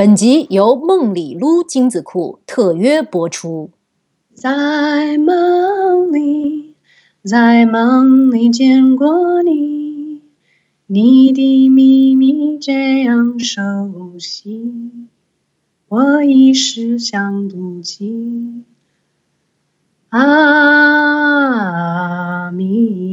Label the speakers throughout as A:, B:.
A: 本集由梦里撸精子库特约播出。
B: 在梦里，在梦里见过你，你的秘密这样熟悉，我一时想不起。啊，秘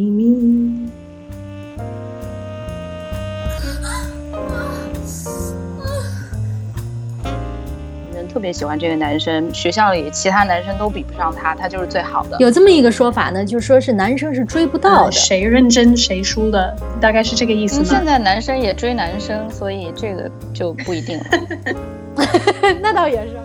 C: 特别喜欢这个男生，学校里其他男生都比不上他，他就是最好的。
A: 有这么一个说法呢，就说是男生是追不到的。
B: 谁认真谁输的，大概是这个意思吗？
C: 现在男生也追男生，所以这个就不一定了。
A: 那倒也是。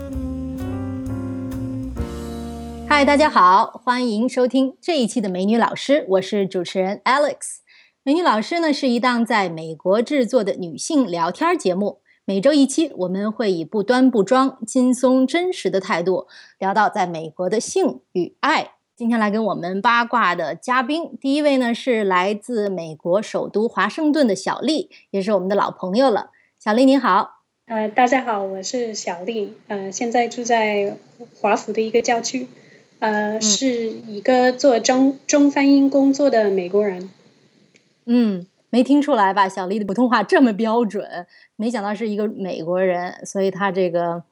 A: 嗨，大家好，欢迎收听这一期的美女老师，我是主持人 Alex。美女老师呢是一档在美国制作的女性聊天节目。每周一期，我们会以不端不装、轻松真实的态度聊到在美国的性与爱。今天来跟我们八卦的嘉宾，第一位呢是来自美国首都华盛顿的小丽，也是我们的老朋友了。小丽你好，
B: 呃，大家好，我是小丽，呃，现在住在华府的一个郊区，呃，是一个做中中翻译工作的美国人。
A: 嗯。没听出来吧？小丽的普通话这么标准，没想到是一个美国人，所以她这个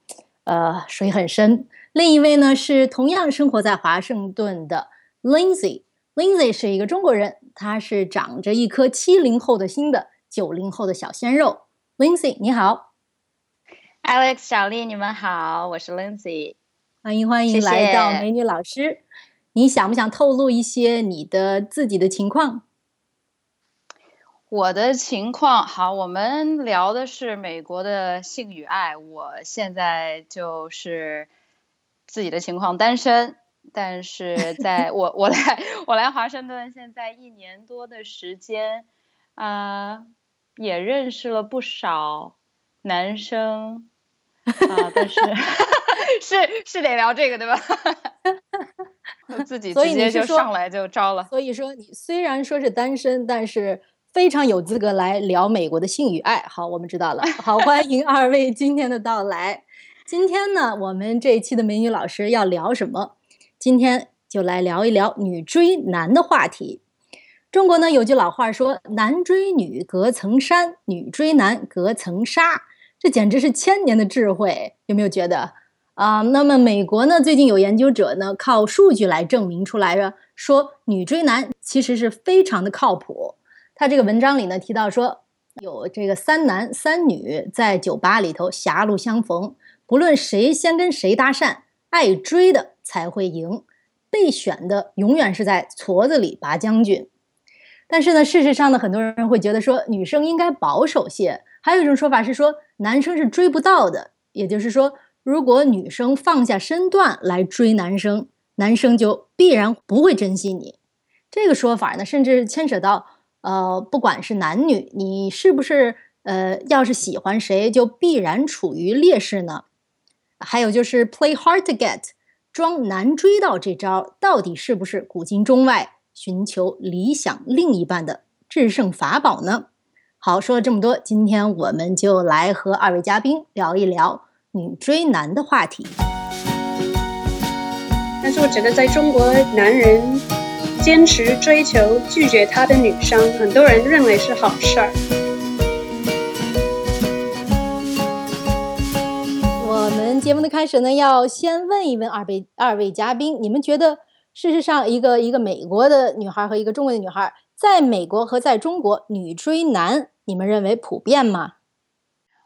A: 呃水很深。另一位呢是同样生活在华盛顿的 Lindsay，Lindsay 是一个中国人，她是长着一颗七零后的心的九零后的小鲜肉。Lindsay 你好
C: ，Alex 小丽你们好，我是 Lindsay，
A: 欢迎欢迎来到美女老师。你想不想透露一些你的自己的情况？
C: 我的情况好，我们聊的是美国的性与爱。我现在就是自己的情况单身，但是在 我我来我来华盛顿现在一年多的时间，啊，也认识了不少男生啊，但是 是是得聊这个对吧？自己直接就上来就招了。
A: 所以说你虽然说是单身，但是。非常有资格来聊美国的性与爱。好，我们知道了。好，欢迎二位今天的到来。今天呢，我们这一期的美女老师要聊什么？今天就来聊一聊女追男的话题。中国呢有句老话说：“男追女隔层山，女追男隔层纱。”这简直是千年的智慧，有没有觉得啊？那么美国呢，最近有研究者呢靠数据来证明出来了，说女追男其实是非常的靠谱。他这个文章里呢提到说，有这个三男三女在酒吧里头狭路相逢，不论谁先跟谁搭讪，爱追的才会赢，被选的永远是在矬子里拔将军。但是呢，事实上呢，很多人会觉得说，女生应该保守些。还有一种说法是说，男生是追不到的，也就是说，如果女生放下身段来追男生，男生就必然不会珍惜你。这个说法呢，甚至牵扯到。呃，不管是男女，你是不是呃，要是喜欢谁，就必然处于劣势呢？还有就是 play hard to get，装难追到这招，到底是不是古今中外寻求理想另一半的制胜法宝呢？好，说了这么多，今天我们就来和二位嘉宾聊一聊女追男的话题。
B: 但是我觉得在中国，男人。坚持追求拒绝他的女生，很多人认为是好事儿。
A: 我们节目的开始呢，要先问一问二位二位嘉宾，你们觉得，事实上，一个一个美国的女孩和一个中国的女孩，在美国和在中国，女追男，你们认为普遍吗？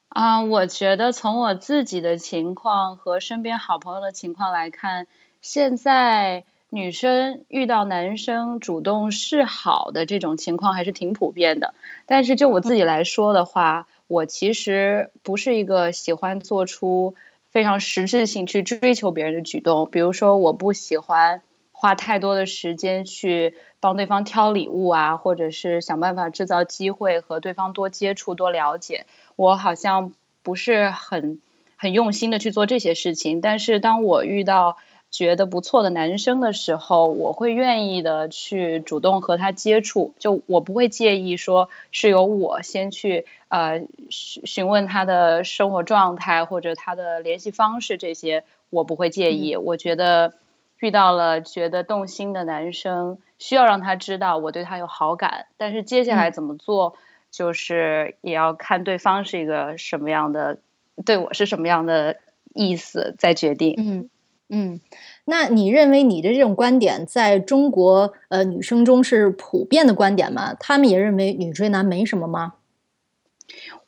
C: 啊，我觉得从我自己的情况和身边好朋友的情况来看，现在。女生遇到男生主动示好的这种情况还是挺普遍的，但是就我自己来说的话，我其实不是一个喜欢做出非常实质性去追求别人的举动。比如说，我不喜欢花太多的时间去帮对方挑礼物啊，或者是想办法制造机会和对方多接触、多了解。我好像不是很很用心的去做这些事情。但是当我遇到觉得不错的男生的时候，我会愿意的去主动和他接触，就我不会介意说是由我先去呃询询问他的生活状态或者他的联系方式这些，我不会介意。我觉得遇到了觉得动心的男生，需要让他知道我对他有好感，但是接下来怎么做，就是也要看对方是一个什么样的，对我是什么样的。意思再决定。
A: 嗯嗯，那你认为你的这种观点在中国呃女生中是普遍的观点吗？他们也认为女追男没什么吗？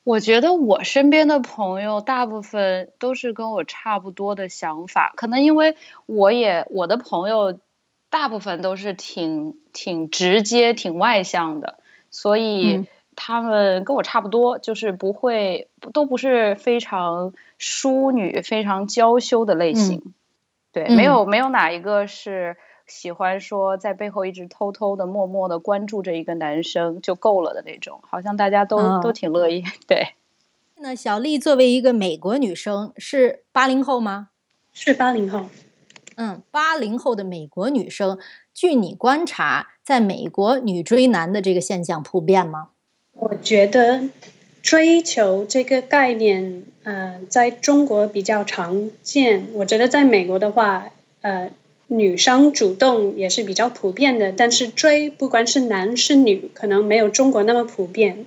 C: 我觉得我身边的朋友大部分都是跟我差不多的想法，可能因为我也我的朋友大部分都是挺挺直接、挺外向的，所以。他们跟我差不多，就是不会，都不是非常淑女、非常娇羞的类型。对，没有没有哪一个是喜欢说在背后一直偷偷的、默默的关注着一个男生就够了的那种。好像大家都都挺乐意。对。
A: 那小丽作为一个美国女生，是八零后吗？
B: 是八零后。
A: 嗯，八零后的美国女生，据你观察，在美国女追男的这个现象普遍吗？
B: 我觉得追求这个概念，呃，在中国比较常见。我觉得在美国的话，呃，女生主动也是比较普遍的，但是追不管是男是女，可能没有中国那么普遍。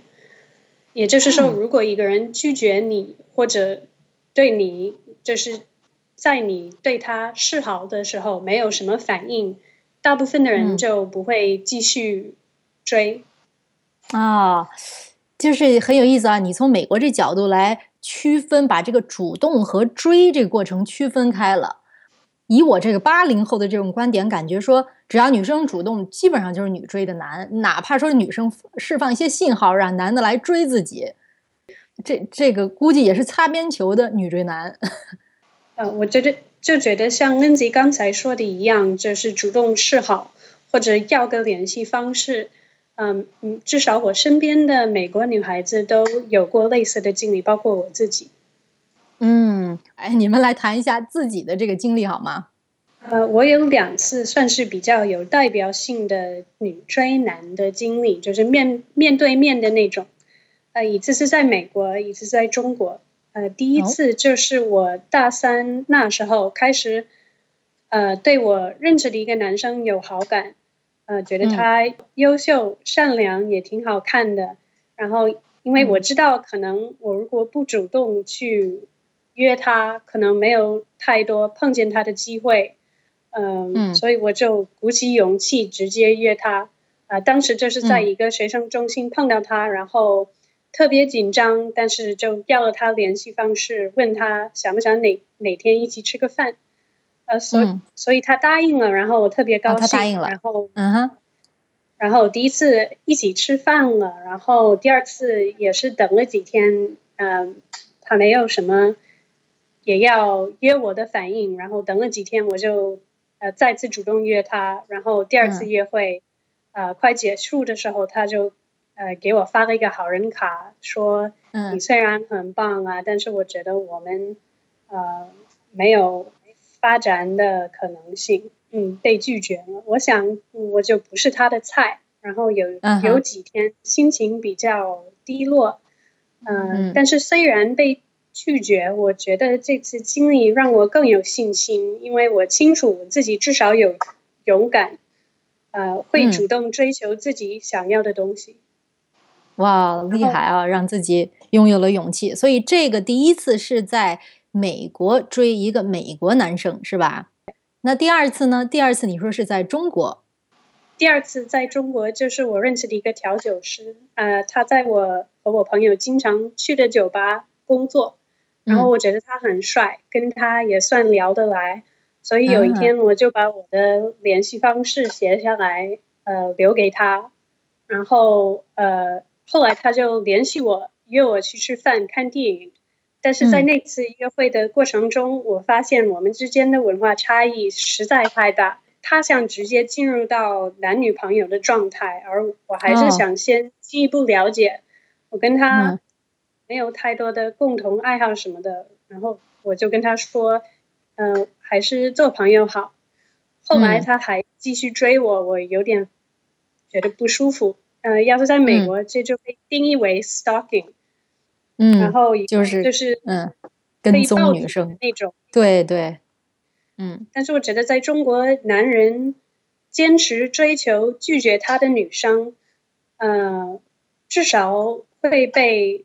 B: 也就是说，如果一个人拒绝你，或者对你就是在你对他示好的时候没有什么反应，大部分的人就不会继续追。
A: 啊，就是很有意思啊！你从美国这角度来区分，把这个主动和追这个过程区分开了。以我这个八零后的这种观点，感觉说，只要女生主动，基本上就是女追的男，哪怕说女生释放一些信号让男的来追自己，这这个估计也是擦边球的女追男。
B: 呃，我觉得就觉得像恩吉刚才说的一样，就是主动示好或者要个联系方式。嗯嗯，至少我身边的美国女孩子都有过类似的经历，包括我自己。
A: 嗯，哎，你们来谈一下自己的这个经历好吗？
B: 呃，我有两次算是比较有代表性的女追男的经历，就是面面对面的那种。呃，一次是在美国，一次在中国。呃，第一次就是我大三那时候开始，呃，对我认识的一个男生有好感。呃，觉得他优秀、善良，也挺好看的。然后，因为我知道，可能我如果不主动去约他，可能没有太多碰见他的机会。嗯，所以我就鼓起勇气直接约他。啊，当时就是在一个学生中心碰到他，然后特别紧张，但是就要了他联系方式，问他想不想哪哪天一起吃个饭。呃，所以所以他答应了，然后我特别高兴。
A: 他答应了，
B: 然后
A: 嗯哼，
B: 然后第一次一起吃饭了，然后第二次也是等了几天，嗯，他没有什么也要约我的反应，然后等了几天，我就呃再次主动约他，然后第二次约会，呃快结束的时候，他就呃给我发了一个好人卡，说你虽然很棒啊，但是我觉得我们呃没有。发展的可能性，嗯，被拒绝了。我想我就不是他的菜，然后有有几天心情比较低落，嗯，但是虽然被拒绝，我觉得这次经历让我更有信心，因为我清楚自己至少有勇敢，呃，会主动追求自己想要的东西。
A: 哇，厉害啊！让自己拥有了勇气，所以这个第一次是在。美国追一个美国男生是吧？那第二次呢？第二次你说是在中国？
B: 第二次在中国就是我认识的一个调酒师，呃，他在我和我朋友经常去的酒吧工作，然后我觉得他很帅，跟他也算聊得来，所以有一天我就把我的联系方式写下来，呃，留给他，然后呃，后来他就联系我，约我去吃饭、看电影。但是在那次约会的过程中，我发现我们之间的文化差异实在太大。他想直接进入到男女朋友的状态，而我还是想先进一步了解。我跟他没有太多的共同爱好什么的，然后我就跟他说：“嗯，还是做朋友好。后来
A: 嗯
B: 他还继续追我，我有点觉得不舒服。呃，要是在美
A: 嗯
B: 国，这就被定义为 stalking，、
A: 嗯，
B: 然后
A: 就是
B: 就是
A: 嗯，
B: 可
A: 跟踪女生，
B: 那种。
A: 对对，嗯
B: 但是我觉得在中国，男人坚持追求拒绝他的女生，呃，至少会被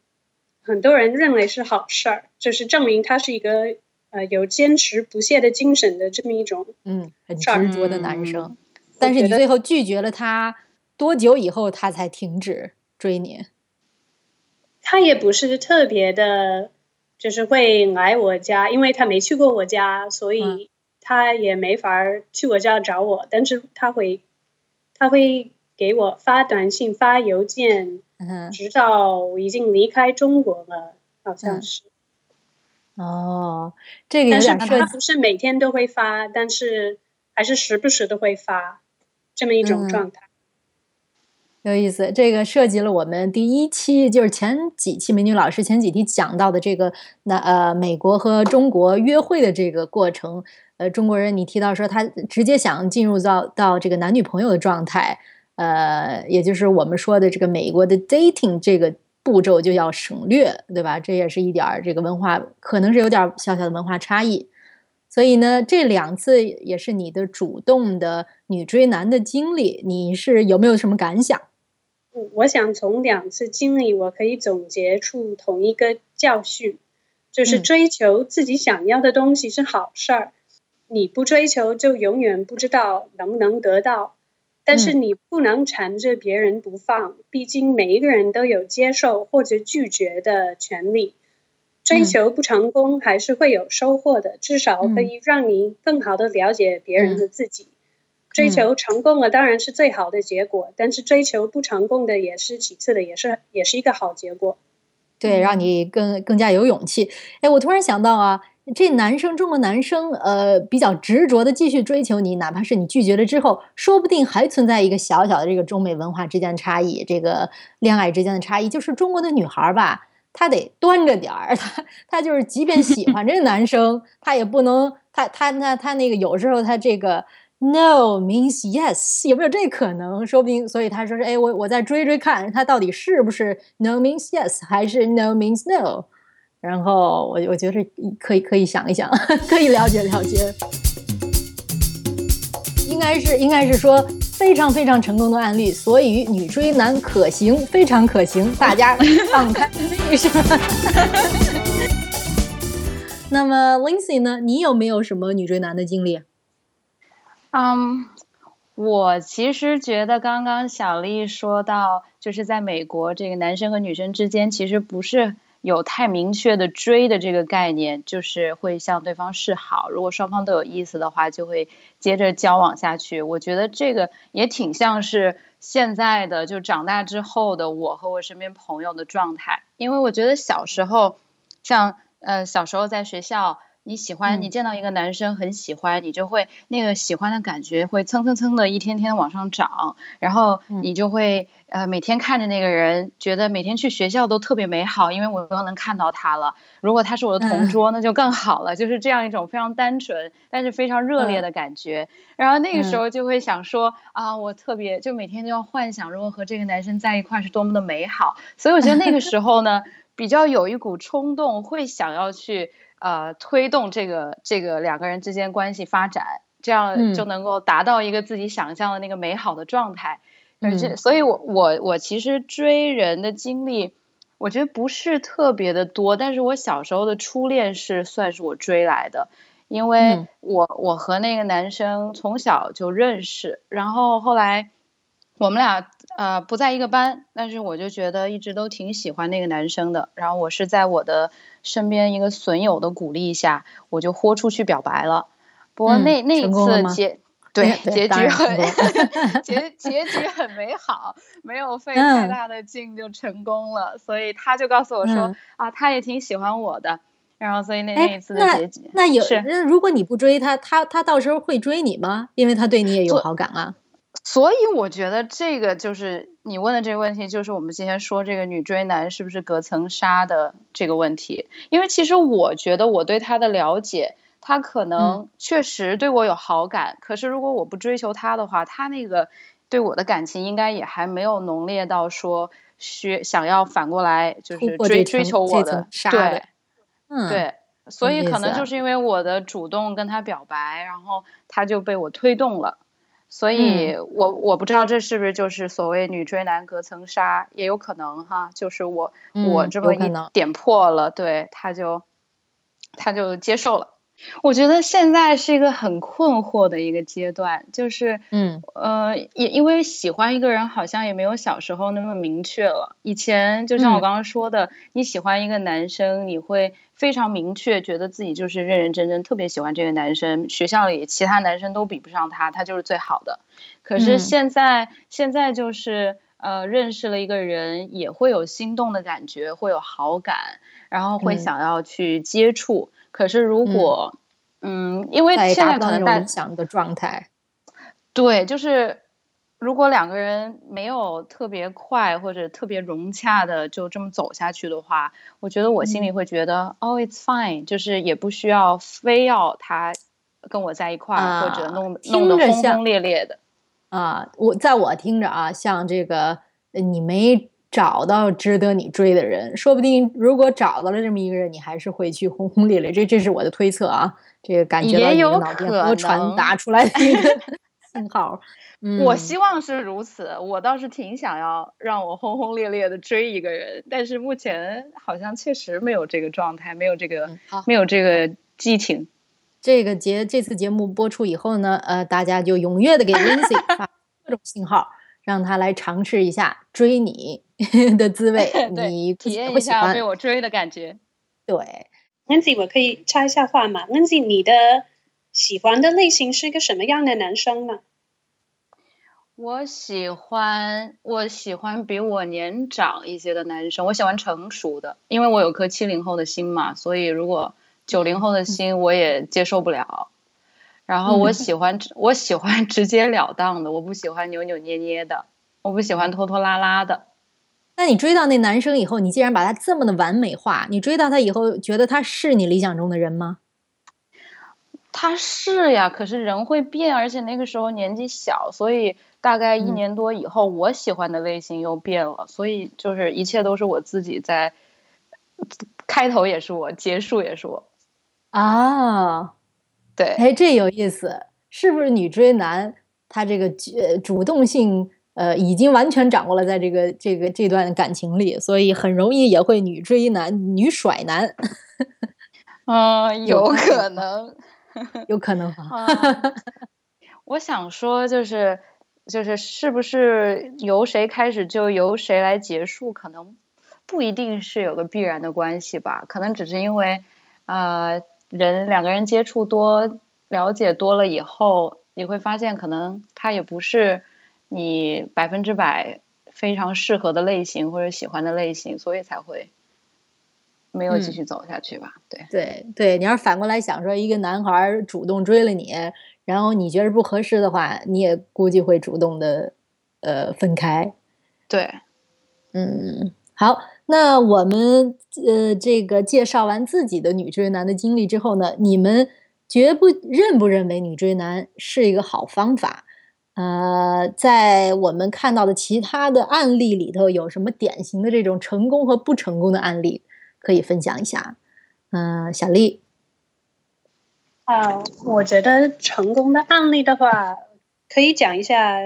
B: 很多人认为是好事儿，就是证明他是一个呃有坚持不懈的精神的这么一种。
A: 嗯，很执着的男
C: 嗯
A: 生。但是你最后拒绝了他，多久以后他才停止追你？
B: 他也不是特别的，就是会来我家，因为他没去过我家，所
A: 嗯
B: 以他也没法儿去我家找我。但是他会，他会给我发短信、发邮件，直到我已经离开中国了，好像
A: 嗯
B: 是。
A: 哦，这个
B: 但是他不是每天都会发，但是还是时不时的会发，这么一种
A: 嗯
B: 状态。
A: 有意思。这个涉及了我们第一期，就是前几期美女老师前几期讲到的这个那呃美国和中国约会的这个过程。呃，中国人你提到说他直接想进入到到这个男女朋友的状态，呃，也就是我们说的这个美国的 dating 这个步骤就要省略，对吧？这也是一点儿这个文化，可能是有点小小的文化差异。所以呢，这两次也是你的主动的女追男的经历，你是有没有什么感想？
B: 我我想从两次经历，我可以总结出同一个教训，就是
A: 嗯
B: 追求自己想要的东西是好事儿，你不追求就永远不知道能不能得到。但是
A: 嗯
B: 你不能缠着别人不放，毕竟每一个人都有接受或者拒绝的权利。追
A: 嗯
B: 求不成功还是会有收获的，至少可
A: 嗯
B: 以让你更好的了解别人
A: 嗯
B: 和自己。追求成功了当然是最好的结果，但是追求不成功的也是其次的，也是也是一个好结果。
A: 对，让你更更加有勇气。哎，我突然想到啊，这男生，中国男生，呃，比较执着的继续追求你，哪怕是你拒绝了之后，说不定还存在一个小小的这个中美文化之间的差异，这个恋爱之间的差异，就是中国的女孩儿吧，她得端着点儿，她 她就是即便喜欢这个男生，她也不能，她她她她那个有时候她这个。No means yes，有没有这可能？说不定，所以他说是，哎，我我再追追看，他到底是不是 no means yes，还是 no means no？然后我我觉得可以可以想一想，可以了解了解。应该是应该是说非常非常成功的案例，所以女追男可行，非常可行，大家放开那是吧？那么 Lindsay 呢？你有没有什么女追男的经历？
C: 嗯，我其实觉得刚刚小丽说到，就是在美国，这个男生和女生之间其实不是有太明确的追的这个概念，就是会向对方示好。如果双方都有意思的话，就会接着交往下去。我觉得这个也挺像是现在的就长大之后的我和我身边朋友的状态，因为我觉得小时候，像呃小时候在学校。你喜欢，
A: 嗯
C: 你见到一个男生很喜欢，你就会那个喜欢的感觉会蹭蹭蹭的一天天往上涨，然后
A: 嗯
C: 你就会呃每天看着那个人，觉得每天去学校都特别美好，因为我都能看到他了。如果他是我的同
A: 嗯
C: 桌，那就更好了，就是这样一种非常单纯但是非常热烈的感觉。然后那个时
A: 嗯
C: 候就会想说啊，我特别就每天都要幻想，如果和这个男生在一块是多么的美好。所以我觉得那个时候呢，比较有一股冲动，会想要去。呃，推动这个这个两个人之间关系发展，这样就能够达到一个自己想象的那个美好的状态。而且，所以我我我其实追人的经历，我觉得不是特别的多，但是我小时候的初恋是算是我追来的，因为我我和那个男生从小就认识，然后后来我们俩呃不在一个班，但是我就觉得一直都挺喜欢那个男生的，然后我是在我的。身边一个损友的鼓励下，我就豁出去表白了。不过那、
A: 嗯、
C: 那一次结 对结局很 结结局很美好，没有费太大的劲就成功了。
A: 嗯、
C: 所以他就告诉我说、嗯、啊，他也挺喜欢我的。然后所以那那一次的结局，
A: 那有
C: 是
A: 如果你不追他，他他到时候会追你吗？因为他对你也有好感啊。
C: 所以我觉得这个就是你问的这个问题，就是我们今天说这个女追男是不是隔层纱的这个问题。因为其实我觉得我对他的了解，他可能确实对我有好感，可是如果我不追求他的话，他那个对我的感情应该也还没有浓烈到说需想要反过来就是追追求我的，对，
A: 嗯，
C: 对，所以可能就是因为我的主动跟他表白，然后他就被我推动了。所以，我我不知道这是不是就是所谓女追男隔层纱，也有可能哈，就是我我这么一点破了，对他就他就接受了。我觉得现在是一个很困惑的一个阶段，就是
A: 嗯
C: 呃，也因为喜欢一个人好像也没有小时候那么明确了。以前就像我刚刚说的，你喜欢一个男生，你会。非常明确，觉得自己就是认认真真，特别喜欢这个男生。学校里其他男生都比不上他，他就是最好的。可是现在，现在就是呃，认识了一个人，也会有心动的感觉，会有好感，然后会想要去接触。可是如果，嗯，因为现在可能
A: 在理想的状态，
C: 对，就是。如果两个人没有特别快或者特别融洽的就这么走下去的话，我觉得我心里会觉得哦，it's fine，就是也不需要非要他跟我在一块儿，或者弄弄得轰轰烈烈的。
A: 啊，我在我听着啊，像这个你没找到值得你追的人，说不定如果找到了这么一个人，你还是会去轰轰烈烈。这这是我的推测啊，这个感觉到你的脑电波传达出来的一个 信号。
C: 我希望是如此，我倒是挺想要让我轰轰烈烈的追一个人，但是目前好像确实没有这个状态，没有这个，没有这个激情。
A: 这个节这次节目播出以后呢，呃，大家就踊跃的给 Lindsay 发各种信号，让他来尝试一下追你 的滋味，你
C: 体验一下被我追的感觉。
A: 对
B: ，Lindsay，我可以插一下话吗？Lindsay，你的喜欢的类型是一个什么样的男生呢？
C: 我喜欢我喜欢比我年长一些的男生，我喜欢成熟的，因为我有颗七零后的心嘛，所以如果九零后的心我也接受不了。然后我喜欢我喜欢直截了当的，我不喜欢扭扭捏捏的，我不喜欢拖拖拉拉的。
A: 那你追到那男生以后，你既然把他这么的完美化，你追到他以后，觉得他是你理想中的人吗？
C: 他是呀，可是人会变，而且那个时候年纪小，所以。大概一年多以后，我喜欢的类型又变了，所以就是一切都是我自己在，开头也是我，结束也是我。
A: 啊，
C: 对，
A: 哎，这有意思，是不是女追男他这个呃主动性呃已经完全掌握了在这个这个这段感情里，所以很容易也会女追男、女甩男。
C: 嗯，有可能，
A: 有可能哈。
C: 我想说就是。就是是不是由谁开始就由谁来结束，可能不一定是有个必然的关系吧，可能只是因为，呃，人两个人接触多了解多了以后，你会发现可能他也不是你百分之百非常适合的类型或者喜欢的类型，所以才会没有继续走下去吧。对
A: 对对，你要是反过来想说，一个男孩主动追了你。然后你觉得不合适的话，你也估计会主动的，呃，分开。
C: 对，
A: 嗯，好，那我们呃这个介绍完自己的女追男的经历之后呢，你们觉不认不认为女追男是一个好方法？呃，在我们看到的其他的案例里头，有什么典型的这种成功和不成功的案例可以分享一下？嗯，小丽。
B: 啊，我觉得成功的案例的话，可以讲一下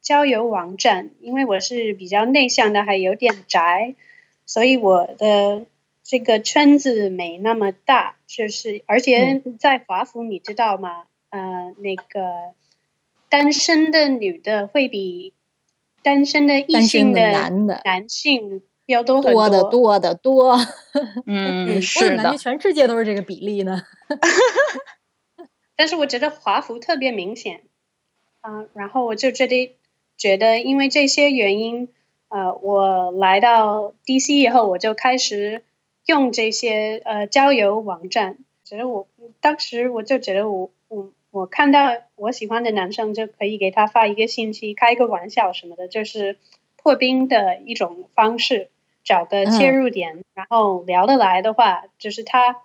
B: 交友网站，因为我是比较内向的，还有点宅，所以我的这个圈子没那么大。就是而且在华府，你知道吗？呃，那个单身的女的会比单身的异性的
A: 男的
B: 男性要多
A: 多的多的多。
C: 嗯，是的，
A: 全世界都是这个比例呢。
B: 但是我觉得华服特别明显，啊，然后我就觉得觉得因为这些原因，呃，我来到 DC 以后，我就开始用这些呃交友网站。觉得我当时我就觉得我我我看到我喜欢的男生就可以给他发一个信息，开个玩笑什么的，就是破冰的一种方式，找个切入点，然后聊得来的话，就是他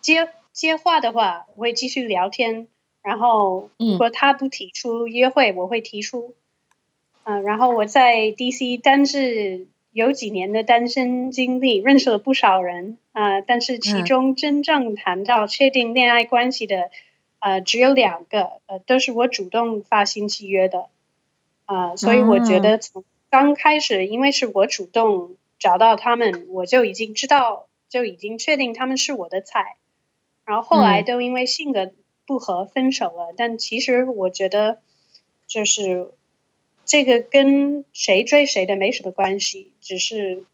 B: 接。接话的话，我会继续聊天。然后如果他不提出约会，我会提出。嗯，然后我在 DC 单是有几年的单身经历，认识了不少人啊。但是其中真正谈到确定恋爱关系的，呃，只有两个，呃，都是我主动发信息约的。啊，所以我觉得从刚开始，因为是我主动找到他们，我就已经知道，就已经确定他们是我的菜。然后后来都因为性格不合分手了。但其实我觉得，就是这个跟谁追谁的没什么关系，只是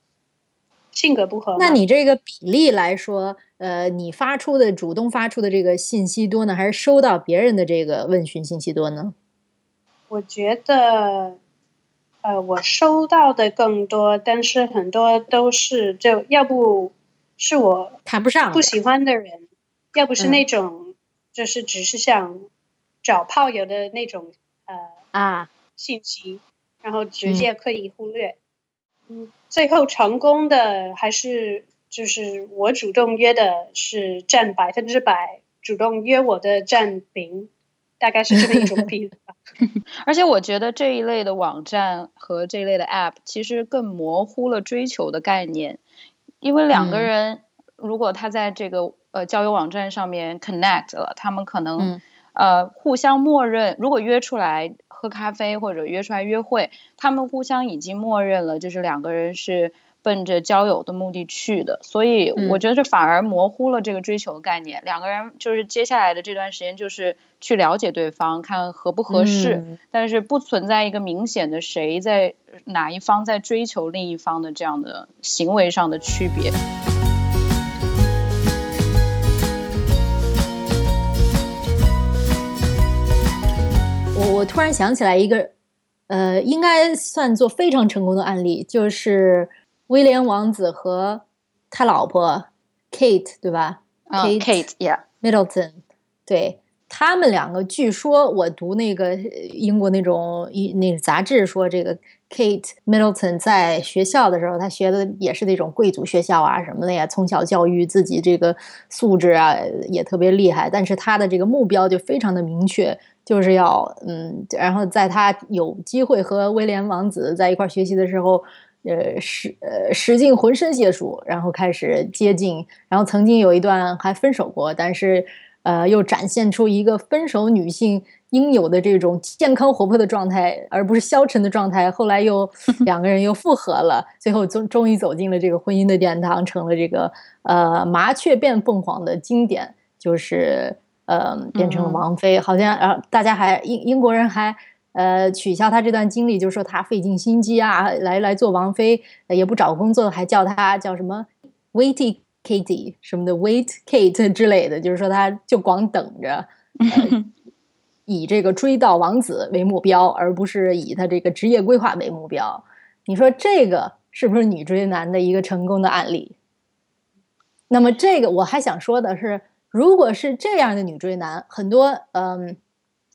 B: 性格不合。
A: 那你这个比例来说，呃，你发出的主动发出的这个信息多呢，还是收到别人的这个问询信息多呢？
B: 我觉得，呃，我收到的更多，但是很多都是就要不是我
A: 谈不上
B: 不喜欢的人。要不是那种，就是只是想找炮友的那种呃
A: 啊
B: 信息，然后直接可以忽略。嗯，最后成功的还是就是我主动约的是占百分之百，主动约我的占零，大概是这么一种 比例吧。
C: 而且我觉得这一类的网站和这一类的 App 其实更模糊了追求的概念，因为两个人如果他在这个。呃，交友网站上面 connect 了，他们可能呃互相默认，如果约出来喝咖啡或者约出来约会，他们互相已经默认了，就是两个人是奔着交友的目的去的，所以我觉得这反而模糊了这个追求概念。两个人就是接下来的这段时间就是去了解对方，看合不合适，但是不存在一个明显的谁在哪一方在追求另一方的这样的行为上的区别。
A: 我我突然想起来一个，呃，应该算作非常成功的案例，就是威廉王子和他老婆 Kate，对吧
C: ？Kate，Yeah，Middleton，
A: 对他们两个，据说我读那个英国那种一那个杂志说，这个 Kate Middleton 在学校的时候，他学的也是那种贵族学校啊什么的呀，从小教育自己这个素质啊也特别厉害，但是他的这个目标就非常的明确。就是要嗯，然后在他有机会和威廉王子在一块学习的时候，呃，使呃使尽浑身解数，然后开始接近，然后曾经有一段还分手过，但是呃，又展现出一个分手女性应有的这种健康活泼的状态，而不是消沉的状态。后来又 两个人又复合了，最后终终于走进了这个婚姻的殿堂，成了这个呃麻雀变凤凰的经典，就是。呃，变成了王妃，好像然后大家还英英国人还呃取消他这段经历，就说他费尽心机啊，来来做王妃，也不找工作，还叫他叫什么 Waity Katie 什么的 Wait Kate 之类的，就是说他就光等着，以这个追到王子为目标，而不是以他这个职业规划为目标。你说这个是不是女追男的一个成功的案例？那么这个我还想说的是。如果是这样的女追男，很多嗯，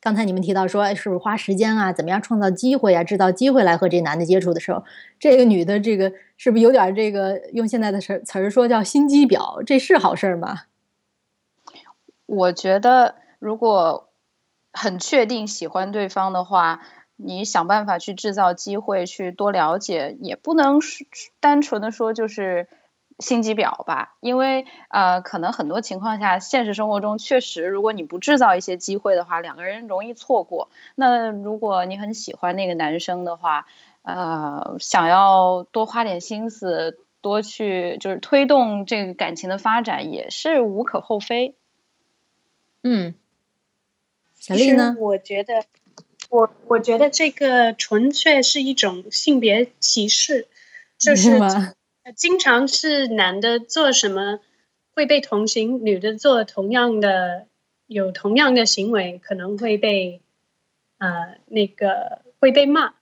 A: 刚才你们提到说，是不是花时间啊，怎么样创造机会啊，制造机会来和这男的接触的时候，这个女的这个是不是有点这个用现在的词词儿说叫心机婊？这是好事儿吗？
C: 我觉得，如果很确定喜欢对方的话，你想办法去制造机会，去多了解，也不能单纯的说就是。心机婊吧，因为呃，可能很多情况下，现实生活中确实，如果你不制造一些机会的话，两个人容易错过。那如果你很喜欢那个男生的话，呃，想要多花点心思，多去就是推动这个感情的发展，也是无可厚非。
A: 嗯，小丽呢？
B: 我觉得，我我觉得这个纯粹是一种性别歧视，就是。经常是男的做什么会被同情，女的做同样的有同样的行为可能会被呃那个会被骂，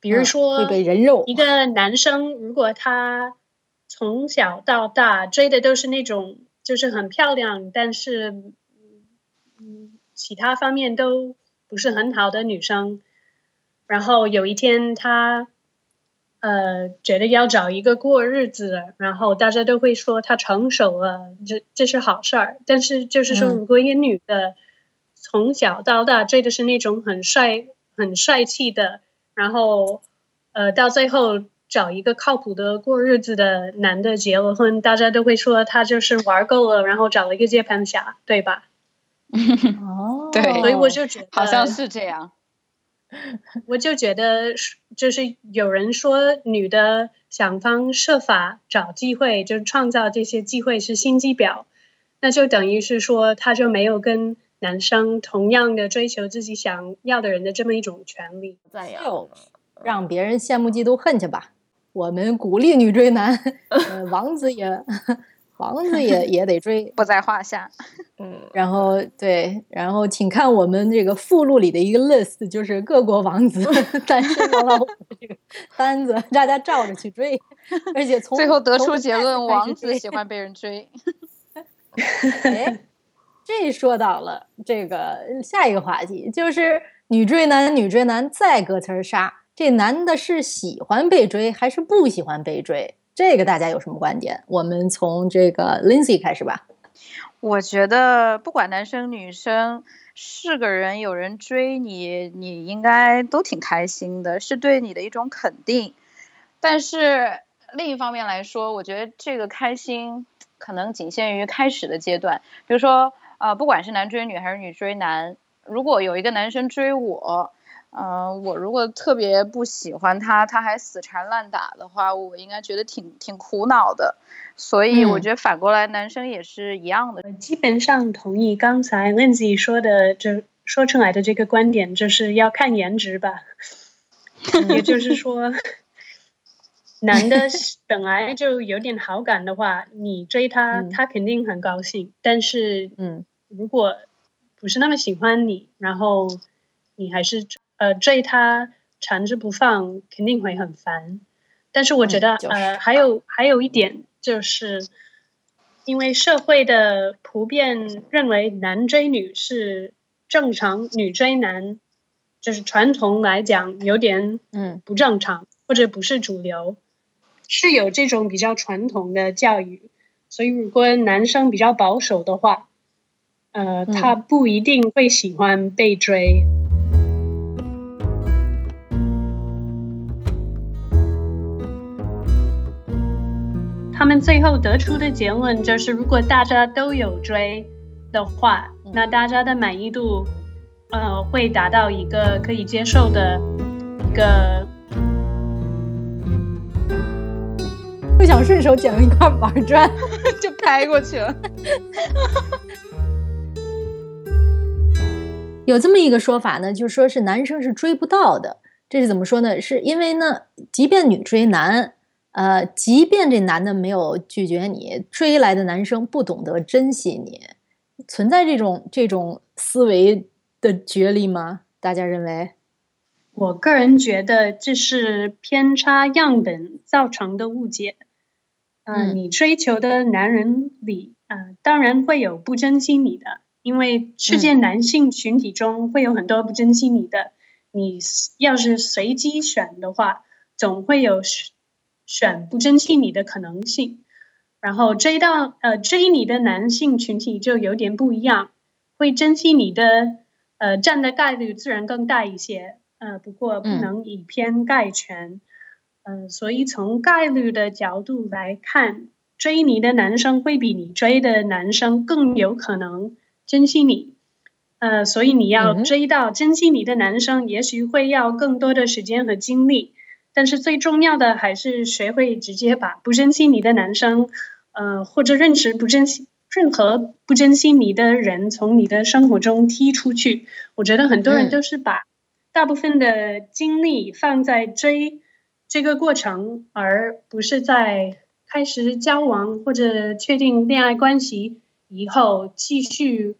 B: 比如说
A: 会被人肉。
B: 一个男生如果他从小到大追的都是那种就是很漂亮，但是嗯其他方面都不是很好的女生，然后有一天他。呃，觉得要找一个过日子，然后大家都会说她成熟了，这这是好事儿。但是就是说，如果一个女的从小到大追的是那种很帅、很帅气的，然后呃，到最后找一个靠谱的过日子的男的结了婚，大家都会说他就是玩够了，然后找了一个接盘侠，对吧？
A: 哦，
C: 对
B: 所以我就觉得
C: 好像是这样。
B: 我就觉得，就是有人说女的想方设法找机会，就是创造这些机会是心机婊，那就等于是说，她就没有跟男生同样的追求自己想要的人的这么一种权利。
A: 再有，让别人羡慕嫉妒恨去吧。我们鼓励女追男，呃、王子也。王子也 也得追，
C: 不在话下。
A: 嗯，然后对，然后请看我们这个附录里的一个 list，就是各国王子单身的老虎这个单子，大家照着去追。而且从
C: 最后得出结论，王子喜欢被人追。
A: 哎，这说到了这个下一个话题，就是女追男，女追男再隔层纱，这男的是喜欢被追还是不喜欢被追？这个大家有什么观点？我们从这个 Lindsay 开始吧。
C: 我觉得不管男生女生，是个人有人追你，你应该都挺开心的，是对你的一种肯定。但是另一方面来说，我觉得这个开心可能仅限于开始的阶段。比如说，呃，不管是男追女还是女追男，如果有一个男生追我。嗯，我如果特别不喜欢他，他还死缠烂打的话，我应该觉得挺挺苦恼的。所以我觉得反过来，男生也是一样的。
B: 基本上同意刚才 Lindsay 说的，就说出来的这个观点，就是要看颜值吧。也就是说，男的本来就有点好感的话，你追他，他肯定很高兴。但是，
A: 嗯，
B: 如果不是那么喜欢你，然后你还是。呃，追他缠着不放，肯定会很烦。但是我觉得，呃，还有还有一点，就是因为社会的普遍认为男追女是正常，女追男就是传统来讲有点
A: 嗯
B: 不正常，或者不是主流，是有这种比较传统的教育。所以如果男生比较保守的话，呃，他不一定会喜欢被追。们最后得出的结论就是，如果大家都有追的话，那大家的满意度，呃，会达到一个可以接受的一个。
A: 不想顺手捡了一块板砖
C: 就拍过去了。
A: 有这么一个说法呢，就说是男生是追不到的。这是怎么说呢？是因为呢，即便女追男。呃，即便这男的没有拒绝你，追来的男生不懂得珍惜你，存在这种这种思维的角力吗？大家认为？
B: 我个人觉得这是偏差样本造成的误解。嗯，你追求的男人里，啊，当然会有不珍惜你的，因为世界男性群体中会有很多不珍惜你的。你要是随机选的话，总会有。选不珍惜你的可能性，然后追到呃追你的男性群体就有点不一样，会珍惜你的呃占的概率自然更大一些，呃不过不能以偏概全，嗯所以从概率的角度来看，追你的男生会比你追的男生更有可能珍惜你，呃所以你要追到珍惜你的男生，也许会要更多的时间和精力。但是最重要的还是学会直接把不珍惜你的男生，呃，或者认识不珍惜任何不珍惜你的人从你的生活中踢出去。我觉得很多人都是把大部分的精力放在追这个过程，而不是在开始交往或者确定恋爱关系以后继续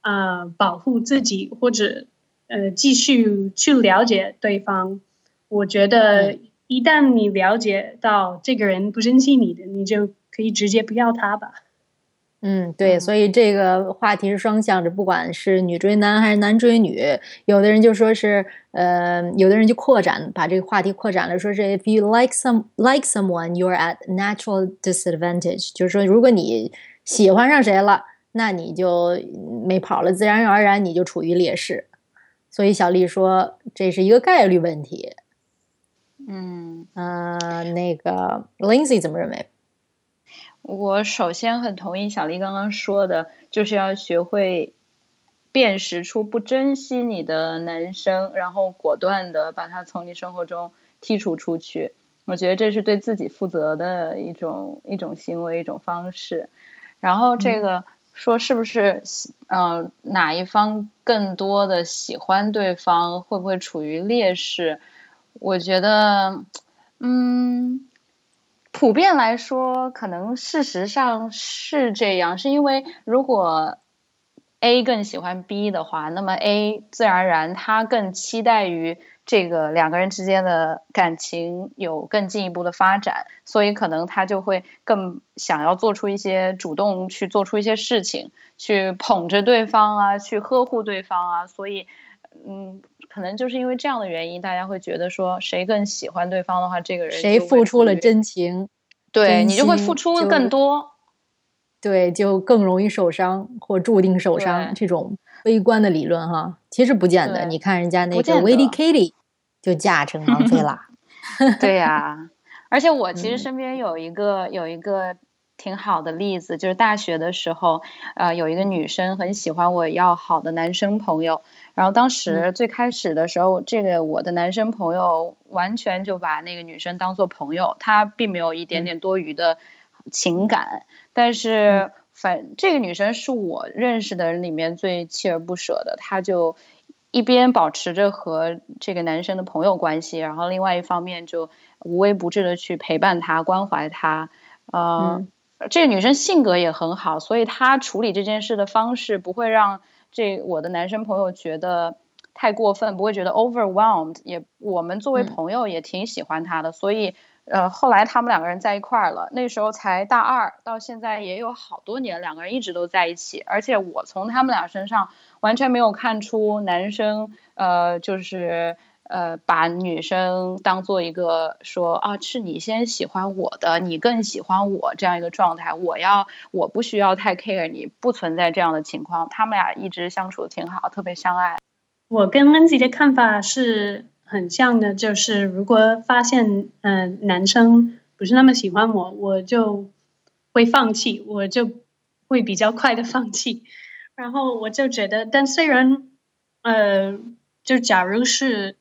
B: 啊保护自己或者呃继续去了解对方。我觉得，一旦你了解到这个人不珍惜你的，你就可以直接不要他吧。
A: 嗯，对，所以这个话题是双向的，不管是女追男还是男追女，有的人就说是，呃，有的人就扩展，把这个话题扩展了，说是 if you like some like someone, you're at natural disadvantage，就是说，如果你喜欢上谁了，那你就没跑了，自然而然你就处于劣势。所以小丽说这是一个概率问题。
C: 嗯，
A: 呃，那个 Lindsay 怎么认为？
C: 我首先很同意小丽刚刚说的，就是要学会辨识出不珍惜你的男生，然后果断的把他从你生活中剔除出去。我觉得这是对自己负责的一种一种行为一种方式。然后这个说是不是呃哪一方更多的喜欢对方，会不会处于劣势？我觉得，嗯。普遍来说，可能事实上是这样，是因为如果 A 更喜欢 B 的话，那么 A 自然而然他更期待于这个两个人之间的感情有更进一步的发展，所以可能他就会更想要做出一些主动去做出一些事情，去捧着对方啊，去呵护对方啊，所以嗯。可能就是因为这样的原因，大家会觉得说，谁更喜欢对方的话，这个人
A: 谁付出了真情，
C: 对你就会付出更多，
A: 对，就更容易受伤或注定受伤。这种悲观的理论哈，其实不见得。你看人家那个 w i l l y Kitty 就嫁成王菲啦，
C: 对呀。而且我其实身边有一个有一个挺好的例子，就是大学的时候，呃，有一个女生很喜欢我要好的男生朋友。然后当时最开始的时候，这个我的男生朋友完全就把那个女生当做朋友，他并没有一点点多余的情感。但是反这个女生是我认识的人里面最锲而不舍的，她就一边保持着和这个男生的朋友关系，然后另外一方面就无微不至的去陪伴他、关怀他。呃，这个女生性格也很好，所以她处理这件事的方式不会让。这我的男生朋友觉得太过分，不会觉得 overwhelmed，也我们作为朋友也挺喜欢他的，所以呃后来他们两个人在一块儿了，那时候才大二，到现在也有好多年，两个人一直都在一起，而且我从他们俩身上完全没有看出男生呃就是。呃，把女生当做一个说啊，是你先喜欢我的，你更喜欢我这样一个状态。我要我不需要太 care 你，不存在这样的情况。他们俩一直相处挺好，特别相爱。
B: 我跟 Lindsay 的看法是很像的，就是如果发现嗯男生不是那么喜欢我，我就会放弃，我就会比较快的放弃。然后我就觉得，但虽然呃，就假如是。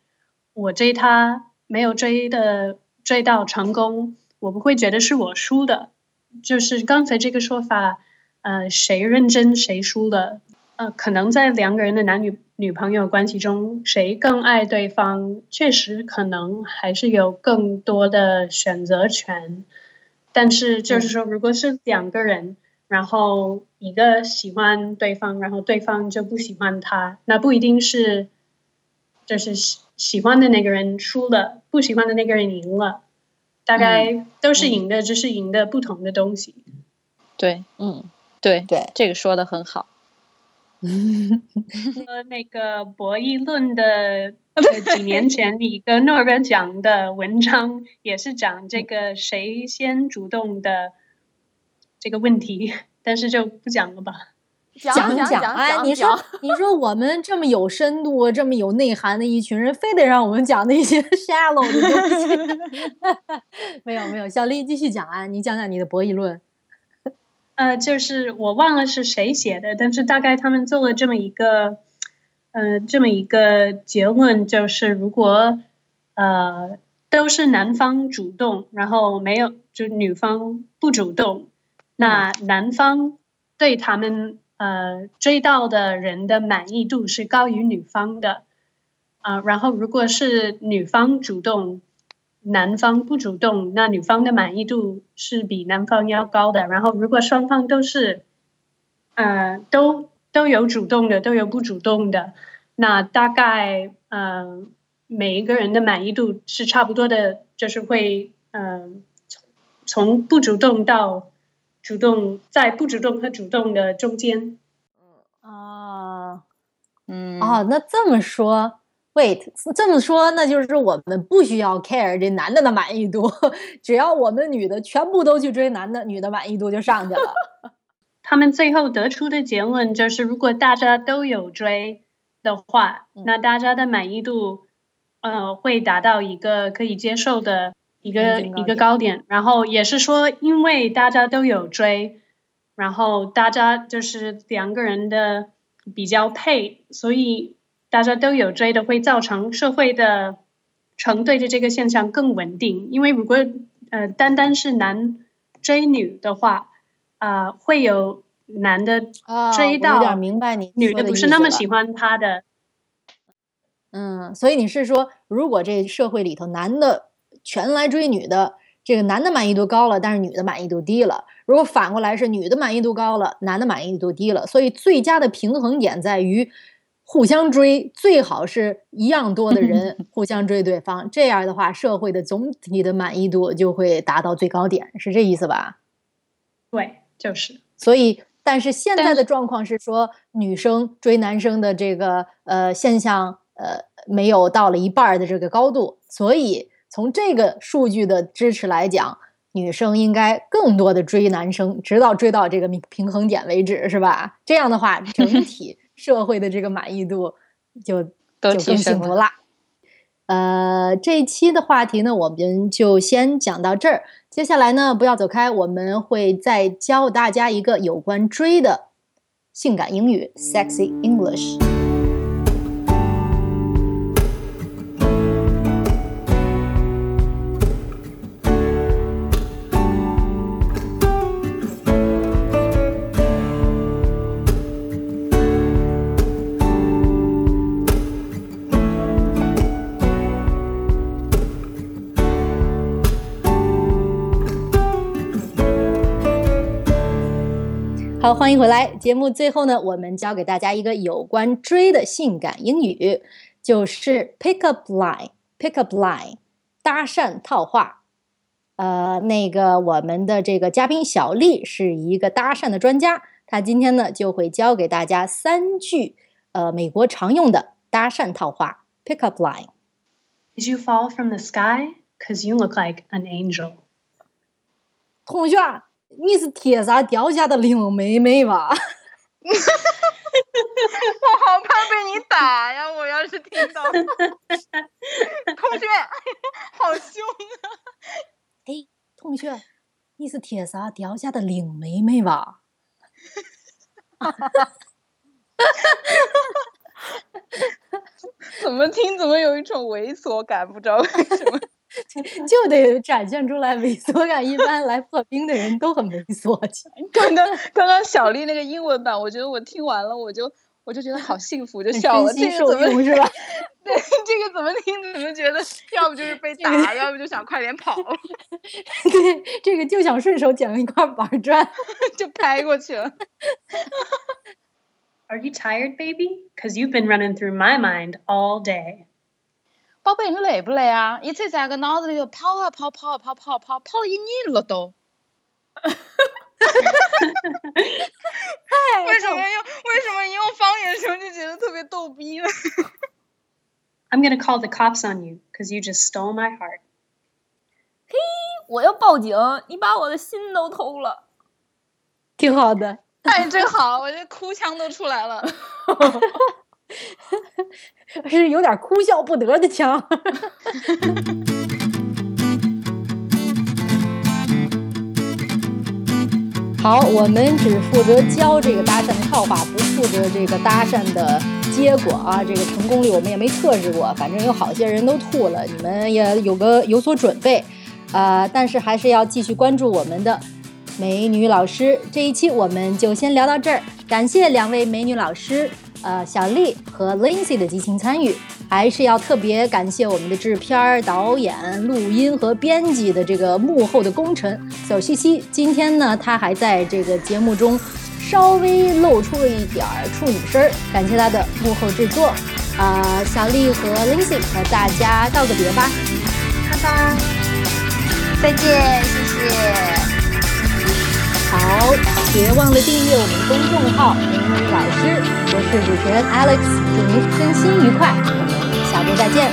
B: 我追他没有追的追到成功，我不会觉得是我输的。就是刚才这个说法，呃，谁认真谁输了。呃，可能在两个人的男女女朋友关系中，谁更爱对方，确实可能还是有更多的选择权。但是就是说，如果是两个人，然后一个喜欢对方，然后对方就不喜欢他，那不一定是，就是。喜欢的那个人输了，不喜欢的那个人赢了，大概都是赢的，只是赢的不同的东西。
C: 对，嗯，对
A: 对，
C: 这个说的很好。
B: 和那个博弈论的几年前一个诺贝尔奖的文章，也是讲这个谁先主动的这个问题，但是就不讲了吧。
A: 讲
C: 讲
A: 哎，你说你说我们这么有深度、这么有内涵的一群人，非得让我们讲那些 shallow 的东西？没有没有，小丽继续讲啊，你讲讲你的博弈论。
B: 呃，就是我忘了是谁写的，但是大概他们做了这么一个呃这么一个结论，就是如果呃都是男方主动，然后没有就女方不主动，那男方对他们。呃，追到的人的满意度是高于女方的，啊，然后如果是女方主动，男方不主动，那女方的满意度是比男方要高的。然后如果双方都是，呃，都都有主动的，都有不主动的，那大概，嗯，每一个人的满意度是差不多的，就是会，嗯，从不主动到。主动在不主动和主动的中间。
A: 啊，
C: 嗯
A: 哦，那这么说，wait，这么说，那就是我们不需要 care 这男的的满意度，只要我们女的全部都去追男的，女的满意度就上去了。
B: 他们最后得出的结论就是，如果大家都有追的话，
A: 嗯
B: 那大家的满意度，呃，会达到一个可以接受的一个一个
A: 高点。
B: 然后也是说，因为大家都有追，然后大家就是两个人的比较配，所以大家都有追的，会造成社会的成对的这个现象更稳定。因为如果呃单单是男追女的话，啊、会有男的
A: 啊，
B: 追
A: 我有
B: 到
A: 点明白你
B: 女的不是那么喜欢他的，
A: 嗯，所以你是说，如果这社会里头男的全来追女的，这个男的满意度高了，但是女的满意度低了；如果反过来是女的满意度高了，男的满意度低了，所以最佳的平衡点在于互相追，最好是一样多的人 互相追对方，这样的话，社会的总体的满意度就会达到最高点，是这意思吧？
B: 对，就是
A: 所以，但是现在的状况是说，女生追男生的这个呃现象，呃，没有到了一半儿的这个高度。所以，从这个数据的支持来讲，女生应该更多的追男生，直到追到这个平平衡点为止，是吧？这样的话，整 体社会的这个满意度就
C: 都
A: 就更
C: 提升了。
A: 幸福啦。呃，这一期的话题呢，我们就先讲到这儿。接下来呢，不要走开，我们会再教大家一个有关追的性感英语 （sexy English）。好，欢迎回来。节目最后呢，我们教给大家一个有关追的性感英语，就是 pick up line。pick up line，搭讪套话。呃，那个我们的这个嘉宾小丽是一个搭讪的专家，她今天呢就会教给大家三句呃美国常用的搭讪套话。pick up line。
B: Did you fall from the sky? Cause you look like an angel.
A: 同学，你是天上掉下的灵妹妹吧？
C: 我好怕被你打呀！我要是听到，同学，好凶啊！
A: 哎，同学，你是铁砂掉下的灵妹妹吧？
C: 怎么听怎么有一种猥琐感，不知道为什么。
A: 就得展现出来猥琐感。一般来破冰的人都很猥琐。
C: 刚刚刚刚小丽那个英文版，我觉得我听完了，我就我就觉得好幸福，就笑了。这个怎么
A: 用是吧？
C: 对这个怎么听怎么觉得，要不就是被打，要不就想快点跑，
A: 对，这个就想顺手捡了一块板砖。
C: 就拍过去了。
B: Are you tired, baby? Cause you've been running through my mind all day.
C: 宝贝，你累不累啊？一直在个脑子里头跑啊跑，跑啊跑，跑啊跑，跑了一年了都。为什么用为什么你用方言说就觉得特别逗逼呢？
B: I'm gonna call the cops on you because you just stole my heart.
D: 我要报警！你把我的心都偷了。
A: 挺好的。
C: 哎，真好，我这哭腔都出来了。
A: 是有点哭笑不得的腔。好，我们只负责教这个搭讪的套话，不负责这个搭讪的结果啊。这个成功率我们也没测试过，反正有好些人都吐了，你们也有个有所准备。啊、但是还是要继续关注我们的美女老师。这一期我们就先聊到这儿，感谢两位美女老师，呃，小丽和 Lindsay 的激情参与，还是要特别感谢我们的制片、导演、录音和编辑的这个幕后的功臣小西西。今天呢，她还在这个节目中稍微露出了一点儿处女声，感谢她的幕后制作。啊、小丽和 Lindsay 和大家道个别吧。
D: 拜拜，再见，谢谢。
A: 好，别忘了订阅我们公众号“美女老师”，我是主持人 Alex，祝您身心愉快，我们下周再见。